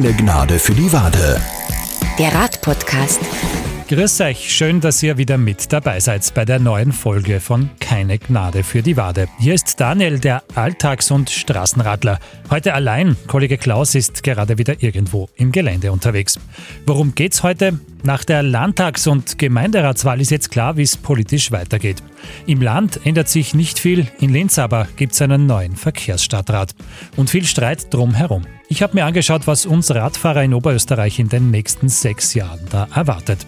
Keine Gnade für die Wade. Der Radpodcast. Grüß euch, schön, dass ihr wieder mit dabei seid bei der neuen Folge von Keine Gnade für die Wade. Hier ist Daniel, der Alltags- und Straßenradler. Heute allein, Kollege Klaus ist gerade wieder irgendwo im Gelände unterwegs. Worum geht's heute? Nach der Landtags- und Gemeinderatswahl ist jetzt klar, wie es politisch weitergeht. Im Land ändert sich nicht viel, in Linz aber gibt es einen neuen Verkehrsstadtrat. Und viel Streit drumherum. Ich habe mir angeschaut, was uns Radfahrer in Oberösterreich in den nächsten sechs Jahren da erwartet.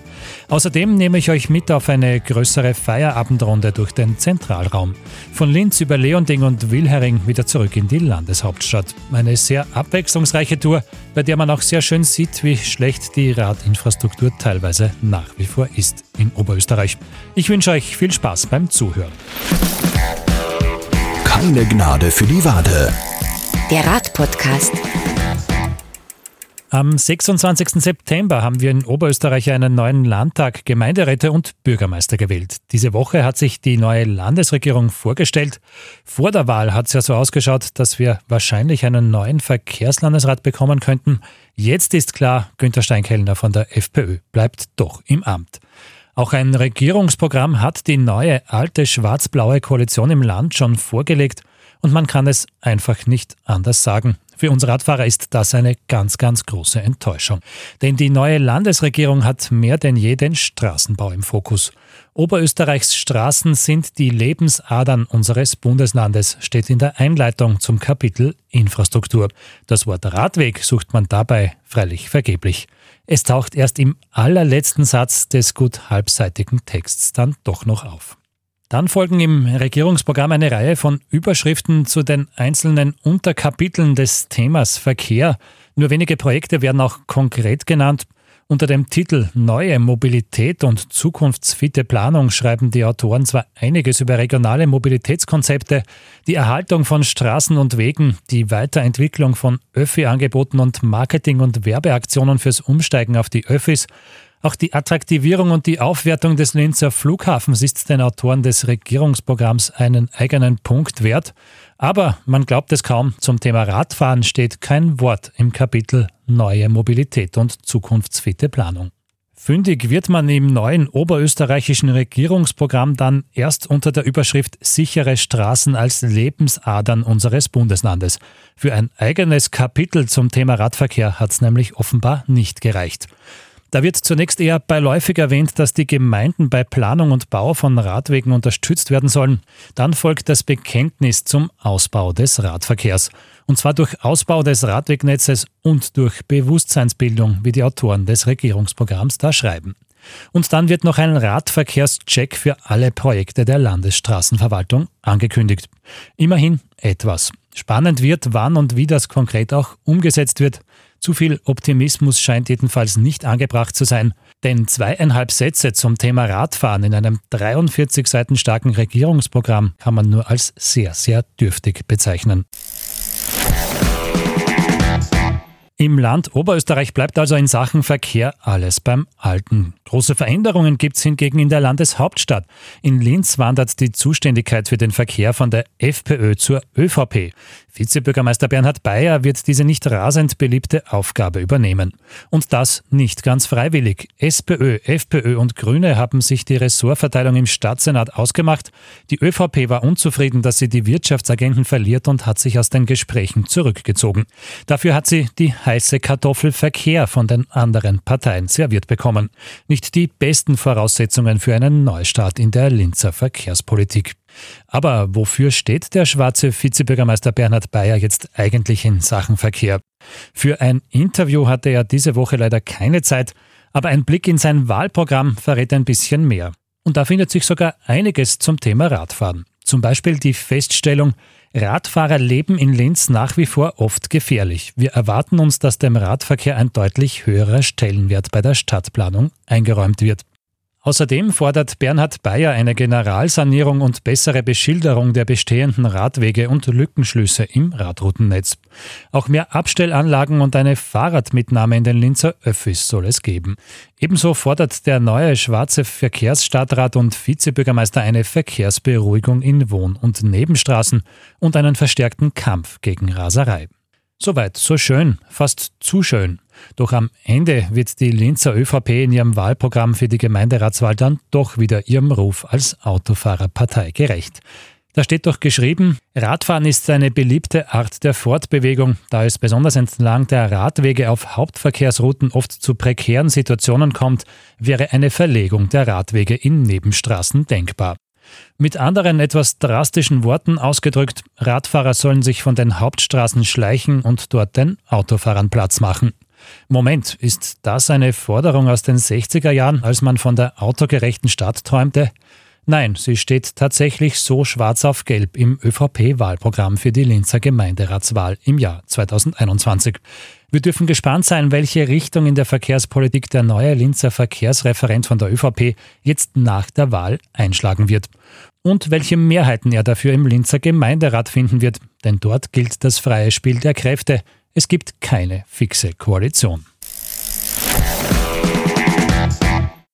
Außerdem nehme ich euch mit auf eine größere Feierabendrunde durch den Zentralraum. Von Linz über Leonding und Wilhering wieder zurück in die Landeshauptstadt. Eine sehr abwechslungsreiche Tour, bei der man auch sehr schön sieht, wie schlecht die Radinfrastruktur teilweise nach wie vor ist in Oberösterreich. Ich wünsche euch viel Spaß beim Zuhören. Keine Gnade für die Wade. Der Radpodcast. Am 26. September haben wir in Oberösterreich einen neuen Landtag, Gemeinderäte und Bürgermeister gewählt. Diese Woche hat sich die neue Landesregierung vorgestellt. Vor der Wahl hat es ja so ausgeschaut, dass wir wahrscheinlich einen neuen Verkehrslandesrat bekommen könnten. Jetzt ist klar, Günter Steinkellner von der FPÖ bleibt doch im Amt. Auch ein Regierungsprogramm hat die neue alte schwarz-blaue Koalition im Land schon vorgelegt und man kann es einfach nicht anders sagen. Für uns Radfahrer ist das eine ganz, ganz große Enttäuschung. Denn die neue Landesregierung hat mehr denn je den Straßenbau im Fokus. Oberösterreichs Straßen sind die Lebensadern unseres Bundeslandes, steht in der Einleitung zum Kapitel Infrastruktur. Das Wort Radweg sucht man dabei freilich vergeblich. Es taucht erst im allerletzten Satz des gut halbseitigen Texts dann doch noch auf. Dann folgen im Regierungsprogramm eine Reihe von Überschriften zu den einzelnen Unterkapiteln des Themas Verkehr. Nur wenige Projekte werden auch konkret genannt. Unter dem Titel Neue Mobilität und zukunftsfitte Planung schreiben die Autoren zwar einiges über regionale Mobilitätskonzepte, die Erhaltung von Straßen und Wegen, die Weiterentwicklung von Öffi-Angeboten und Marketing- und Werbeaktionen fürs Umsteigen auf die Öffis, auch die Attraktivierung und die Aufwertung des Linzer Flughafens ist den Autoren des Regierungsprogramms einen eigenen Punkt wert. Aber man glaubt es kaum, zum Thema Radfahren steht kein Wort im Kapitel Neue Mobilität und zukunftsfitte Planung. Fündig wird man im neuen oberösterreichischen Regierungsprogramm dann erst unter der Überschrift Sichere Straßen als Lebensadern unseres Bundeslandes. Für ein eigenes Kapitel zum Thema Radverkehr hat es nämlich offenbar nicht gereicht. Da wird zunächst eher beiläufig erwähnt, dass die Gemeinden bei Planung und Bau von Radwegen unterstützt werden sollen. Dann folgt das Bekenntnis zum Ausbau des Radverkehrs. Und zwar durch Ausbau des Radwegnetzes und durch Bewusstseinsbildung, wie die Autoren des Regierungsprogramms da schreiben. Und dann wird noch ein Radverkehrscheck für alle Projekte der Landesstraßenverwaltung angekündigt. Immerhin etwas. Spannend wird, wann und wie das konkret auch umgesetzt wird. Zu viel Optimismus scheint jedenfalls nicht angebracht zu sein, denn zweieinhalb Sätze zum Thema Radfahren in einem 43 Seiten starken Regierungsprogramm kann man nur als sehr, sehr dürftig bezeichnen. Im Land Oberösterreich bleibt also in Sachen Verkehr alles beim Alten. Große Veränderungen gibt es hingegen in der Landeshauptstadt. In Linz wandert die Zuständigkeit für den Verkehr von der FPÖ zur ÖVP. Vizebürgermeister Bernhard Bayer wird diese nicht rasend beliebte Aufgabe übernehmen. Und das nicht ganz freiwillig. SPÖ, FPÖ und Grüne haben sich die Ressortverteilung im Stadtsenat ausgemacht. Die ÖVP war unzufrieden, dass sie die Wirtschaftsagenten verliert und hat sich aus den Gesprächen zurückgezogen. Dafür hat sie die heiße Kartoffel Verkehr von den anderen Parteien serviert bekommen. Nicht die besten Voraussetzungen für einen Neustart in der Linzer Verkehrspolitik. Aber wofür steht der schwarze Vizebürgermeister Bernhard Bayer jetzt eigentlich in Sachen Verkehr? Für ein Interview hatte er diese Woche leider keine Zeit, aber ein Blick in sein Wahlprogramm verrät ein bisschen mehr. Und da findet sich sogar einiges zum Thema Radfahren. Zum Beispiel die Feststellung, Radfahrer leben in Linz nach wie vor oft gefährlich. Wir erwarten uns, dass dem Radverkehr ein deutlich höherer Stellenwert bei der Stadtplanung eingeräumt wird. Außerdem fordert Bernhard Bayer eine Generalsanierung und bessere Beschilderung der bestehenden Radwege und Lückenschlüsse im Radroutennetz. Auch mehr Abstellanlagen und eine Fahrradmitnahme in den Linzer Öffis soll es geben. Ebenso fordert der neue schwarze Verkehrsstadtrat und Vizebürgermeister eine Verkehrsberuhigung in Wohn- und Nebenstraßen und einen verstärkten Kampf gegen Raserei. Soweit, so schön, fast zu schön. Doch am Ende wird die Linzer ÖVP in ihrem Wahlprogramm für die Gemeinderatswahl dann doch wieder ihrem Ruf als Autofahrerpartei gerecht. Da steht doch geschrieben, Radfahren ist eine beliebte Art der Fortbewegung, da es besonders entlang der Radwege auf Hauptverkehrsrouten oft zu prekären Situationen kommt, wäre eine Verlegung der Radwege in Nebenstraßen denkbar. Mit anderen etwas drastischen Worten ausgedrückt, Radfahrer sollen sich von den Hauptstraßen schleichen und dort den Autofahrern Platz machen. Moment, ist das eine Forderung aus den 60er Jahren, als man von der autogerechten Stadt träumte? Nein, sie steht tatsächlich so schwarz auf gelb im ÖVP-Wahlprogramm für die Linzer Gemeinderatswahl im Jahr 2021. Wir dürfen gespannt sein, welche Richtung in der Verkehrspolitik der neue Linzer Verkehrsreferent von der ÖVP jetzt nach der Wahl einschlagen wird. Und welche Mehrheiten er dafür im Linzer Gemeinderat finden wird, denn dort gilt das freie Spiel der Kräfte. Es gibt keine fixe Koalition.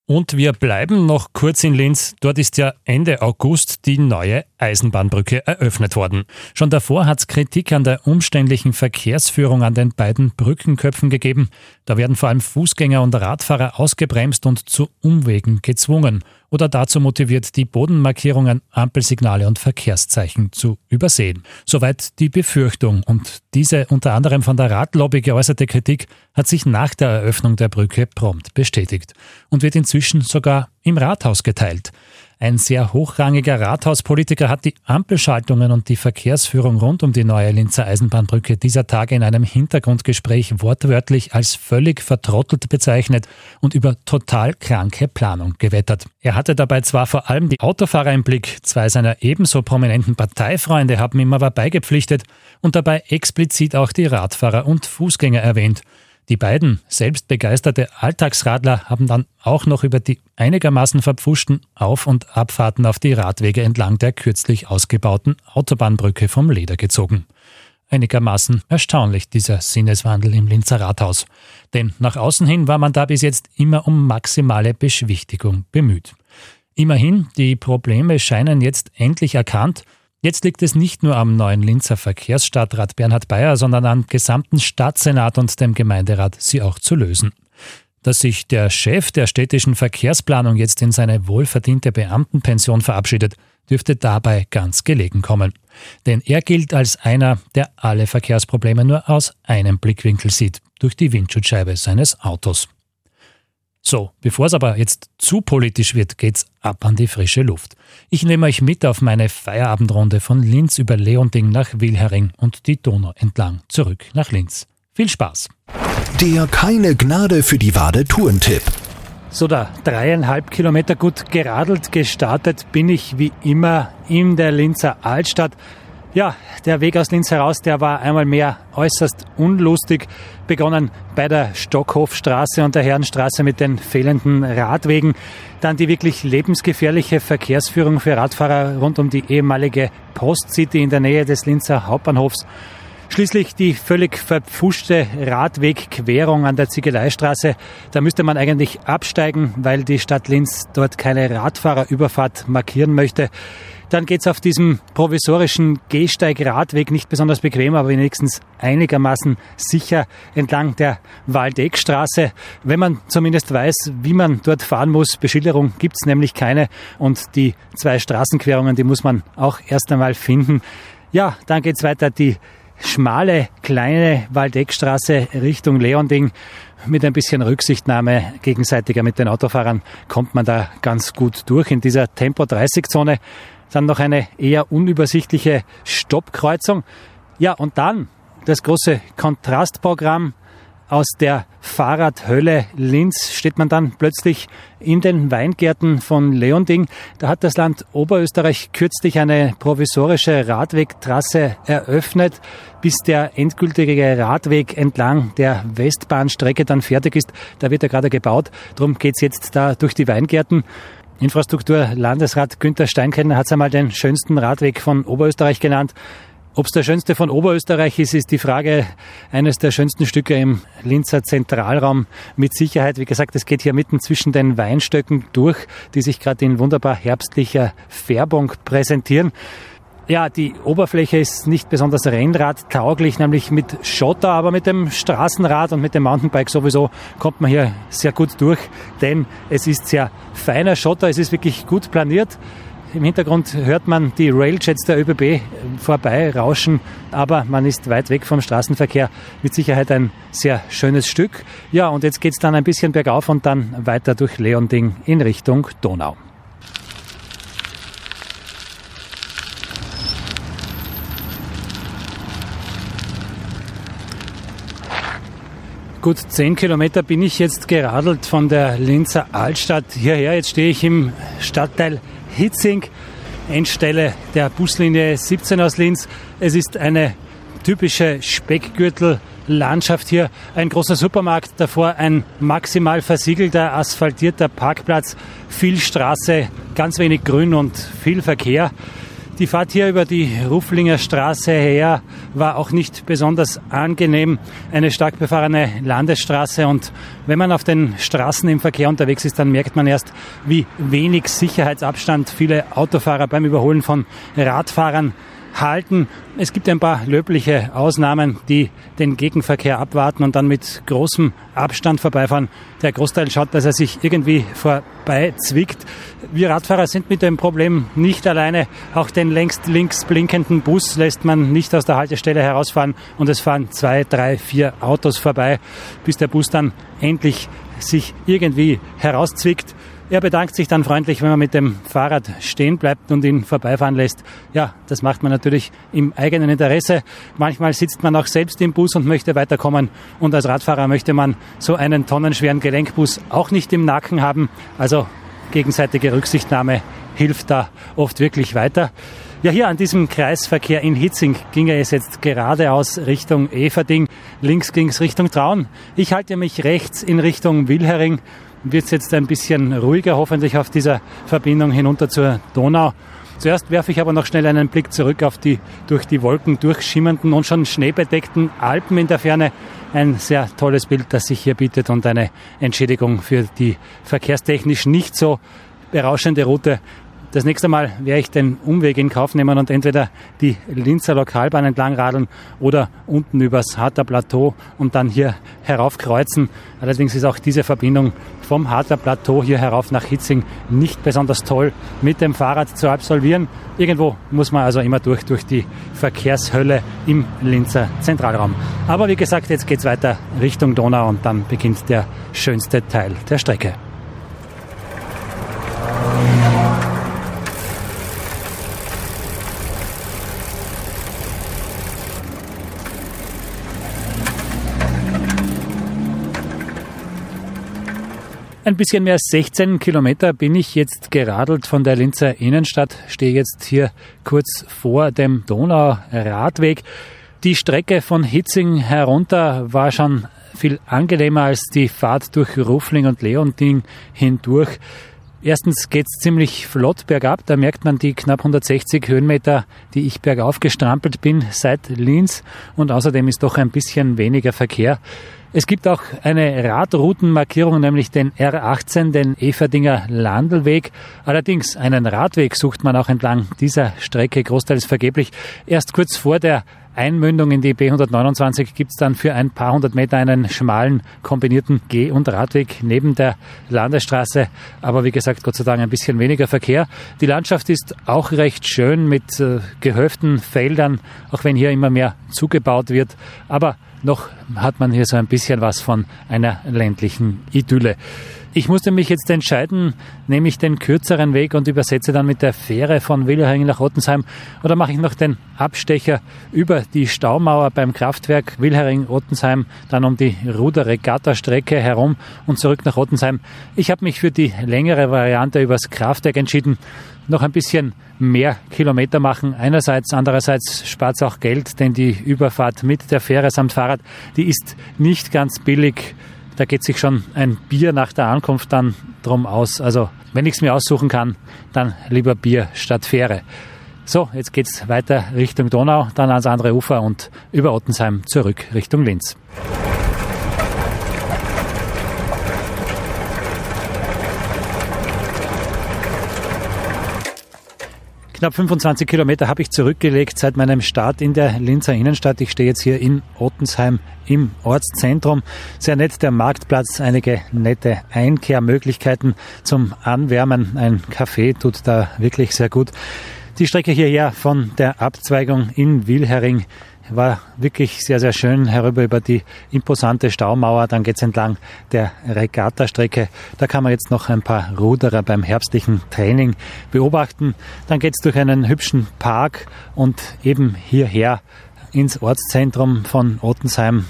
Und wir bleiben noch kurz in Linz. Dort ist ja Ende August die neue Eisenbahnbrücke eröffnet worden. Schon davor hat es Kritik an der umständlichen Verkehrsführung an den beiden Brückenköpfen gegeben. Da werden vor allem Fußgänger und Radfahrer ausgebremst und zu Umwegen gezwungen oder dazu motiviert, die Bodenmarkierungen, Ampelsignale und Verkehrszeichen zu übersehen. Soweit die Befürchtung. Und diese unter anderem von der Radlobby geäußerte Kritik hat sich nach der Eröffnung der Brücke prompt bestätigt und wird inzwischen sogar im Rathaus geteilt. Ein sehr hochrangiger Rathauspolitiker hat die Ampelschaltungen und die Verkehrsführung rund um die neue Linzer Eisenbahnbrücke dieser Tage in einem Hintergrundgespräch wortwörtlich als völlig vertrottelt bezeichnet und über total kranke Planung gewettert. Er hatte dabei zwar vor allem die Autofahrer im Blick, zwei seiner ebenso prominenten Parteifreunde haben ihm aber beigepflichtet und dabei explizit auch die Radfahrer und Fußgänger erwähnt. Die beiden selbstbegeisterte Alltagsradler haben dann auch noch über die einigermaßen verpfuschten Auf- und Abfahrten auf die Radwege entlang der kürzlich ausgebauten Autobahnbrücke vom Leder gezogen. Einigermaßen erstaunlich dieser Sinneswandel im Linzer Rathaus. Denn nach außen hin war man da bis jetzt immer um maximale Beschwichtigung bemüht. Immerhin, die Probleme scheinen jetzt endlich erkannt Jetzt liegt es nicht nur am neuen Linzer Verkehrsstadtrat Bernhard Bayer, sondern am gesamten Stadtsenat und dem Gemeinderat, sie auch zu lösen. Dass sich der Chef der städtischen Verkehrsplanung jetzt in seine wohlverdiente Beamtenpension verabschiedet, dürfte dabei ganz gelegen kommen. Denn er gilt als einer, der alle Verkehrsprobleme nur aus einem Blickwinkel sieht, durch die Windschutzscheibe seines Autos. So, bevor es aber jetzt zu politisch wird, geht's ab an die frische Luft. Ich nehme euch mit auf meine Feierabendrunde von Linz über Leonding nach Wilhering und die Donau entlang zurück nach Linz. Viel Spaß! Der keine Gnade für die Wade Tourentipp. So, da dreieinhalb Kilometer gut geradelt gestartet bin ich wie immer in der Linzer Altstadt ja, der Weg aus Linz heraus, der war einmal mehr äußerst unlustig. Begonnen bei der Stockhofstraße und der Herrenstraße mit den fehlenden Radwegen. Dann die wirklich lebensgefährliche Verkehrsführung für Radfahrer rund um die ehemalige Postcity in der Nähe des Linzer Hauptbahnhofs. Schließlich die völlig verpfuschte Radwegquerung an der Ziegeleistraße. Da müsste man eigentlich absteigen, weil die Stadt Linz dort keine Radfahrerüberfahrt markieren möchte. Dann geht's auf diesem provisorischen Gehsteig-Radweg nicht besonders bequem, aber wenigstens einigermaßen sicher entlang der Waldeckstraße. Wenn man zumindest weiß, wie man dort fahren muss, Beschilderung gibt's nämlich keine und die zwei Straßenquerungen, die muss man auch erst einmal finden. Ja, dann geht's weiter die schmale, kleine Waldeckstraße Richtung Leonding. Mit ein bisschen Rücksichtnahme gegenseitiger mit den Autofahrern kommt man da ganz gut durch in dieser Tempo-30-Zone. Dann noch eine eher unübersichtliche Stoppkreuzung. Ja, und dann das große Kontrastprogramm aus der Fahrradhölle Linz steht man dann plötzlich in den Weingärten von Leonding. Da hat das Land Oberösterreich kürzlich eine provisorische Radwegtrasse eröffnet, bis der endgültige Radweg entlang der Westbahnstrecke dann fertig ist. Da wird er gerade gebaut. Darum geht's jetzt da durch die Weingärten. Infrastruktur-Landesrat Günther Steinkenner hat es einmal den schönsten Radweg von Oberösterreich genannt. Ob es der schönste von Oberösterreich ist, ist die Frage eines der schönsten Stücke im Linzer Zentralraum. Mit Sicherheit, wie gesagt, es geht hier mitten zwischen den Weinstöcken durch, die sich gerade in wunderbar herbstlicher Färbung präsentieren. Ja, die Oberfläche ist nicht besonders rennradtauglich, nämlich mit Schotter, aber mit dem Straßenrad und mit dem Mountainbike sowieso kommt man hier sehr gut durch, denn es ist sehr feiner Schotter, es ist wirklich gut planiert. Im Hintergrund hört man die Railjets der ÖBB vorbei rauschen, aber man ist weit weg vom Straßenverkehr. Mit Sicherheit ein sehr schönes Stück. Ja, und jetzt geht's dann ein bisschen bergauf und dann weiter durch Leonding in Richtung Donau. Gut zehn Kilometer bin ich jetzt geradelt von der Linzer Altstadt hierher. Jetzt stehe ich im Stadtteil Hitzing, Endstelle der Buslinie 17 aus Linz. Es ist eine typische Speckgürtellandschaft hier. Ein großer Supermarkt, davor ein maximal versiegelter, asphaltierter Parkplatz, viel Straße, ganz wenig Grün und viel Verkehr. Die Fahrt hier über die Ruflinger Straße her war auch nicht besonders angenehm. Eine stark befahrene Landesstraße und wenn man auf den Straßen im Verkehr unterwegs ist, dann merkt man erst, wie wenig Sicherheitsabstand viele Autofahrer beim Überholen von Radfahrern halten. Es gibt ein paar löbliche Ausnahmen, die den Gegenverkehr abwarten und dann mit großem Abstand vorbeifahren. Der Großteil schaut, dass er sich irgendwie vorbeizwickt. Wir Radfahrer sind mit dem Problem nicht alleine. Auch den längst links blinkenden Bus lässt man nicht aus der Haltestelle herausfahren und es fahren zwei, drei, vier Autos vorbei, bis der Bus dann endlich sich irgendwie herauszwickt. Er bedankt sich dann freundlich, wenn man mit dem Fahrrad stehen bleibt und ihn vorbeifahren lässt. Ja, das macht man natürlich im eigenen Interesse. Manchmal sitzt man auch selbst im Bus und möchte weiterkommen. Und als Radfahrer möchte man so einen tonnenschweren Gelenkbus auch nicht im Nacken haben. Also gegenseitige Rücksichtnahme hilft da oft wirklich weiter. Ja, hier an diesem Kreisverkehr in Hitzing ging es jetzt geradeaus Richtung Everding. Links ging es Richtung Traun. Ich halte mich rechts in Richtung Wilhering wird es jetzt ein bisschen ruhiger, hoffentlich auf dieser Verbindung hinunter zur Donau. Zuerst werfe ich aber noch schnell einen Blick zurück auf die durch die Wolken durchschimmernden und schon schneebedeckten Alpen in der Ferne. Ein sehr tolles Bild, das sich hier bietet und eine Entschädigung für die verkehrstechnisch nicht so berauschende Route das nächste Mal werde ich den Umweg in Kauf nehmen und entweder die Linzer Lokalbahn entlang radeln oder unten übers Harter Plateau und dann hier heraufkreuzen. Allerdings ist auch diese Verbindung vom Harter Plateau hier herauf nach Hitzing nicht besonders toll mit dem Fahrrad zu absolvieren. Irgendwo muss man also immer durch, durch die Verkehrshölle im Linzer Zentralraum. Aber wie gesagt, jetzt geht es weiter Richtung Donau und dann beginnt der schönste Teil der Strecke. Ein bisschen mehr als 16 Kilometer bin ich jetzt geradelt von der Linzer Innenstadt, stehe jetzt hier kurz vor dem Donauradweg. Die Strecke von Hitzing herunter war schon viel angenehmer als die Fahrt durch Rufling und Leonding hindurch. Erstens geht es ziemlich flott bergab. Da merkt man die knapp 160 Höhenmeter, die ich bergauf gestrampelt bin seit Linz. Und außerdem ist doch ein bisschen weniger Verkehr. Es gibt auch eine Radroutenmarkierung, nämlich den R18, den Everdinger Landelweg. Allerdings einen Radweg sucht man auch entlang dieser Strecke großteils vergeblich. Erst kurz vor der Einmündung in die B129 gibt es dann für ein paar hundert Meter einen schmalen kombinierten Geh- und Radweg neben der Landesstraße. Aber wie gesagt, Gott sei Dank ein bisschen weniger Verkehr. Die Landschaft ist auch recht schön mit äh, gehöften Feldern, auch wenn hier immer mehr zugebaut wird. Aber noch hat man hier so ein bisschen was von einer ländlichen Idylle. Ich musste mich jetzt entscheiden, nehme ich den kürzeren Weg und übersetze dann mit der Fähre von Wilhelming nach Ottensheim oder mache ich noch den Abstecher über die Staumauer beim Kraftwerk Wilhelming-Ottensheim, dann um die Ruder-Regatta-Strecke herum und zurück nach Ottensheim. Ich habe mich für die längere Variante übers Kraftwerk entschieden noch ein bisschen mehr Kilometer machen. Einerseits, andererseits spart es auch Geld, denn die Überfahrt mit der Fähre samt Fahrrad, die ist nicht ganz billig. Da geht sich schon ein Bier nach der Ankunft dann drum aus. Also wenn ich es mir aussuchen kann, dann lieber Bier statt Fähre. So, jetzt geht's weiter Richtung Donau, dann ans andere Ufer und über Ottensheim zurück Richtung Linz. Knapp 25 Kilometer habe ich zurückgelegt seit meinem Start in der Linzer Innenstadt. Ich stehe jetzt hier in Ottensheim im Ortszentrum. Sehr nett der Marktplatz, einige nette Einkehrmöglichkeiten zum Anwärmen. Ein Café tut da wirklich sehr gut. Die Strecke hierher von der Abzweigung in Wilhering war wirklich sehr, sehr schön herüber über die imposante Staumauer. Dann geht's entlang der Regattastrecke. Da kann man jetzt noch ein paar Ruderer beim herbstlichen Training beobachten. Dann geht's durch einen hübschen Park und eben hierher ins Ortszentrum von Ottensheim.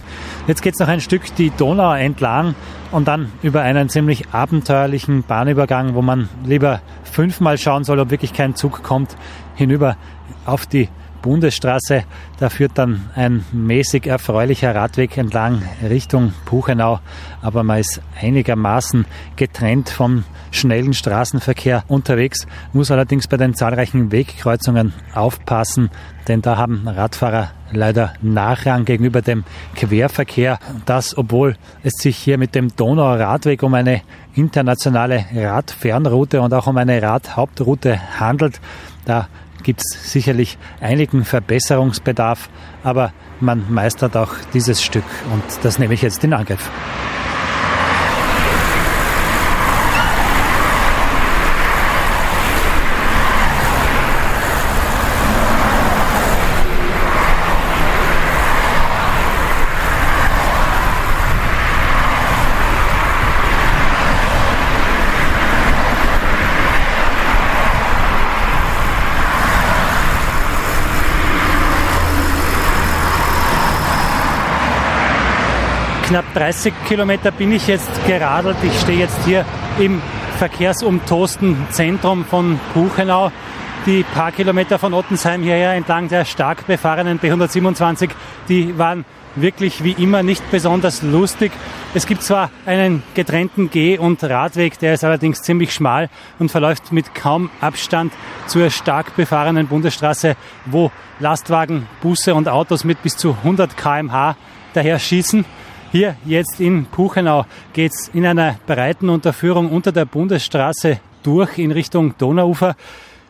Jetzt geht's noch ein Stück die Donau entlang und dann über einen ziemlich abenteuerlichen Bahnübergang, wo man lieber fünfmal schauen soll, ob wirklich kein Zug kommt, hinüber auf die Bundesstraße. Da führt dann ein mäßig erfreulicher Radweg entlang Richtung Puchenau, aber man ist einigermaßen getrennt vom schnellen Straßenverkehr unterwegs, muss allerdings bei den zahlreichen Wegkreuzungen aufpassen, denn da haben Radfahrer leider Nachrang gegenüber dem Querverkehr. Das, obwohl es sich hier mit dem Donauer Radweg um eine internationale Radfernroute und auch um eine Radhauptroute handelt. Da gibt es sicherlich einigen Verbesserungsbedarf, aber man meistert auch dieses Stück und das nehme ich jetzt in Angriff. knapp 30 Kilometer bin ich jetzt geradelt. Ich stehe jetzt hier im verkehrsumtosten Zentrum von Buchenau. Die paar Kilometer von Ottensheim hierher entlang der stark befahrenen B127, die waren wirklich wie immer nicht besonders lustig. Es gibt zwar einen getrennten Geh- und Radweg, der ist allerdings ziemlich schmal und verläuft mit kaum Abstand zur stark befahrenen Bundesstraße, wo Lastwagen, Busse und Autos mit bis zu 100 kmh daher schießen. Hier jetzt in Puchenau geht es in einer breiten Unterführung unter der Bundesstraße durch in Richtung Donauufer.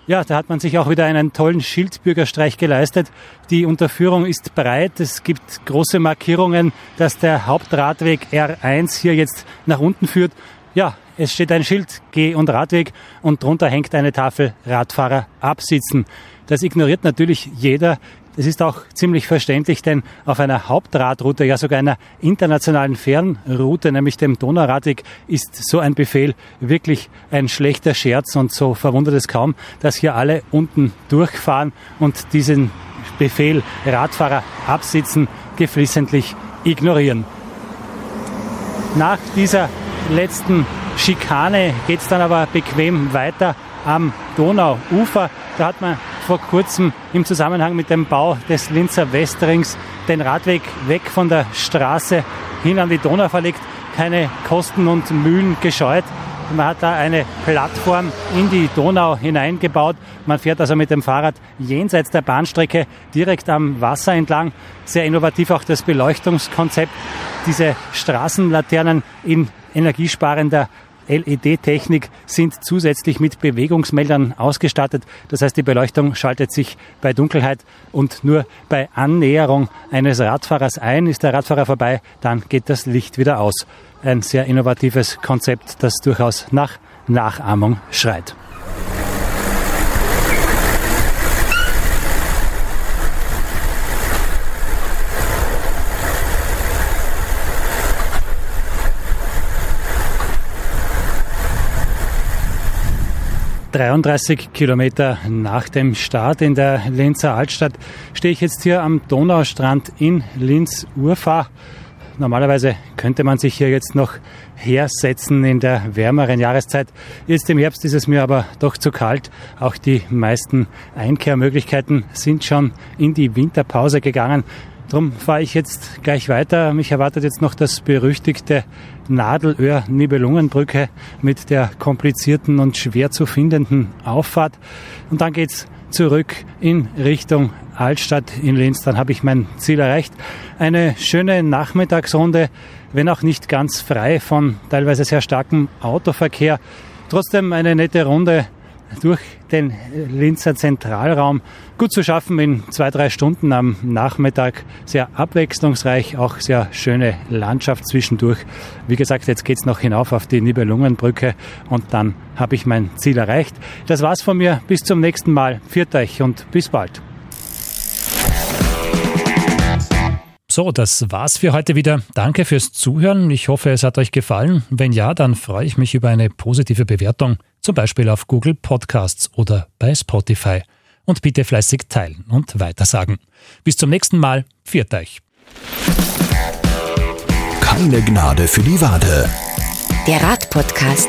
Ja, da hat man sich auch wieder einen tollen Schildbürgerstreich geleistet. Die Unterführung ist breit. Es gibt große Markierungen, dass der Hauptradweg R1 hier jetzt nach unten führt. Ja, es steht ein Schild Geh- und Radweg und drunter hängt eine Tafel Radfahrer absitzen. Das ignoriert natürlich jeder. Es ist auch ziemlich verständlich, denn auf einer Hauptradroute, ja sogar einer internationalen Fernroute, nämlich dem Donauradweg, ist so ein Befehl wirklich ein schlechter Scherz und so verwundert es kaum, dass hier alle unten durchfahren und diesen Befehl Radfahrer absitzen geflissentlich ignorieren. Nach dieser letzten Schikane geht es dann aber bequem weiter am Donauufer. Da hat man vor kurzem im Zusammenhang mit dem Bau des Linzer Westrings den Radweg weg von der Straße hin an die Donau verlegt, keine Kosten und Mühen gescheut. Man hat da eine Plattform in die Donau hineingebaut. Man fährt also mit dem Fahrrad jenseits der Bahnstrecke direkt am Wasser entlang. Sehr innovativ auch das Beleuchtungskonzept. Diese Straßenlaternen in energiesparender LED-Technik sind zusätzlich mit Bewegungsmeldern ausgestattet. Das heißt, die Beleuchtung schaltet sich bei Dunkelheit und nur bei Annäherung eines Radfahrers ein. Ist der Radfahrer vorbei, dann geht das Licht wieder aus. Ein sehr innovatives Konzept, das durchaus nach Nachahmung schreit. 33 Kilometer nach dem Start in der Linzer Altstadt stehe ich jetzt hier am Donaustrand in Linz-Urfahr. Normalerweise könnte man sich hier jetzt noch hersetzen in der wärmeren Jahreszeit. Jetzt im Herbst ist es mir aber doch zu kalt. Auch die meisten Einkehrmöglichkeiten sind schon in die Winterpause gegangen. Darum fahre ich jetzt gleich weiter. Mich erwartet jetzt noch das berüchtigte Nadelöhr-Nibelungenbrücke mit der komplizierten und schwer zu findenden Auffahrt. Und dann geht's zurück in Richtung Altstadt in Linz. Dann habe ich mein Ziel erreicht. Eine schöne Nachmittagsrunde, wenn auch nicht ganz frei von teilweise sehr starkem Autoverkehr. Trotzdem eine nette Runde durch den Linzer Zentralraum. Gut zu schaffen in zwei, drei Stunden am Nachmittag. Sehr abwechslungsreich, auch sehr schöne Landschaft zwischendurch. Wie gesagt, jetzt geht's noch hinauf auf die Nibelungenbrücke und dann habe ich mein Ziel erreicht. Das war's von mir. Bis zum nächsten Mal. Viert euch und bis bald. So, das war's für heute wieder. Danke fürs Zuhören. Ich hoffe, es hat euch gefallen. Wenn ja, dann freue ich mich über eine positive Bewertung, zum Beispiel auf Google Podcasts oder bei Spotify. Und bitte fleißig teilen und weitersagen. Bis zum nächsten Mal. Viert euch. Keine Gnade für die Wade. Der Radpodcast.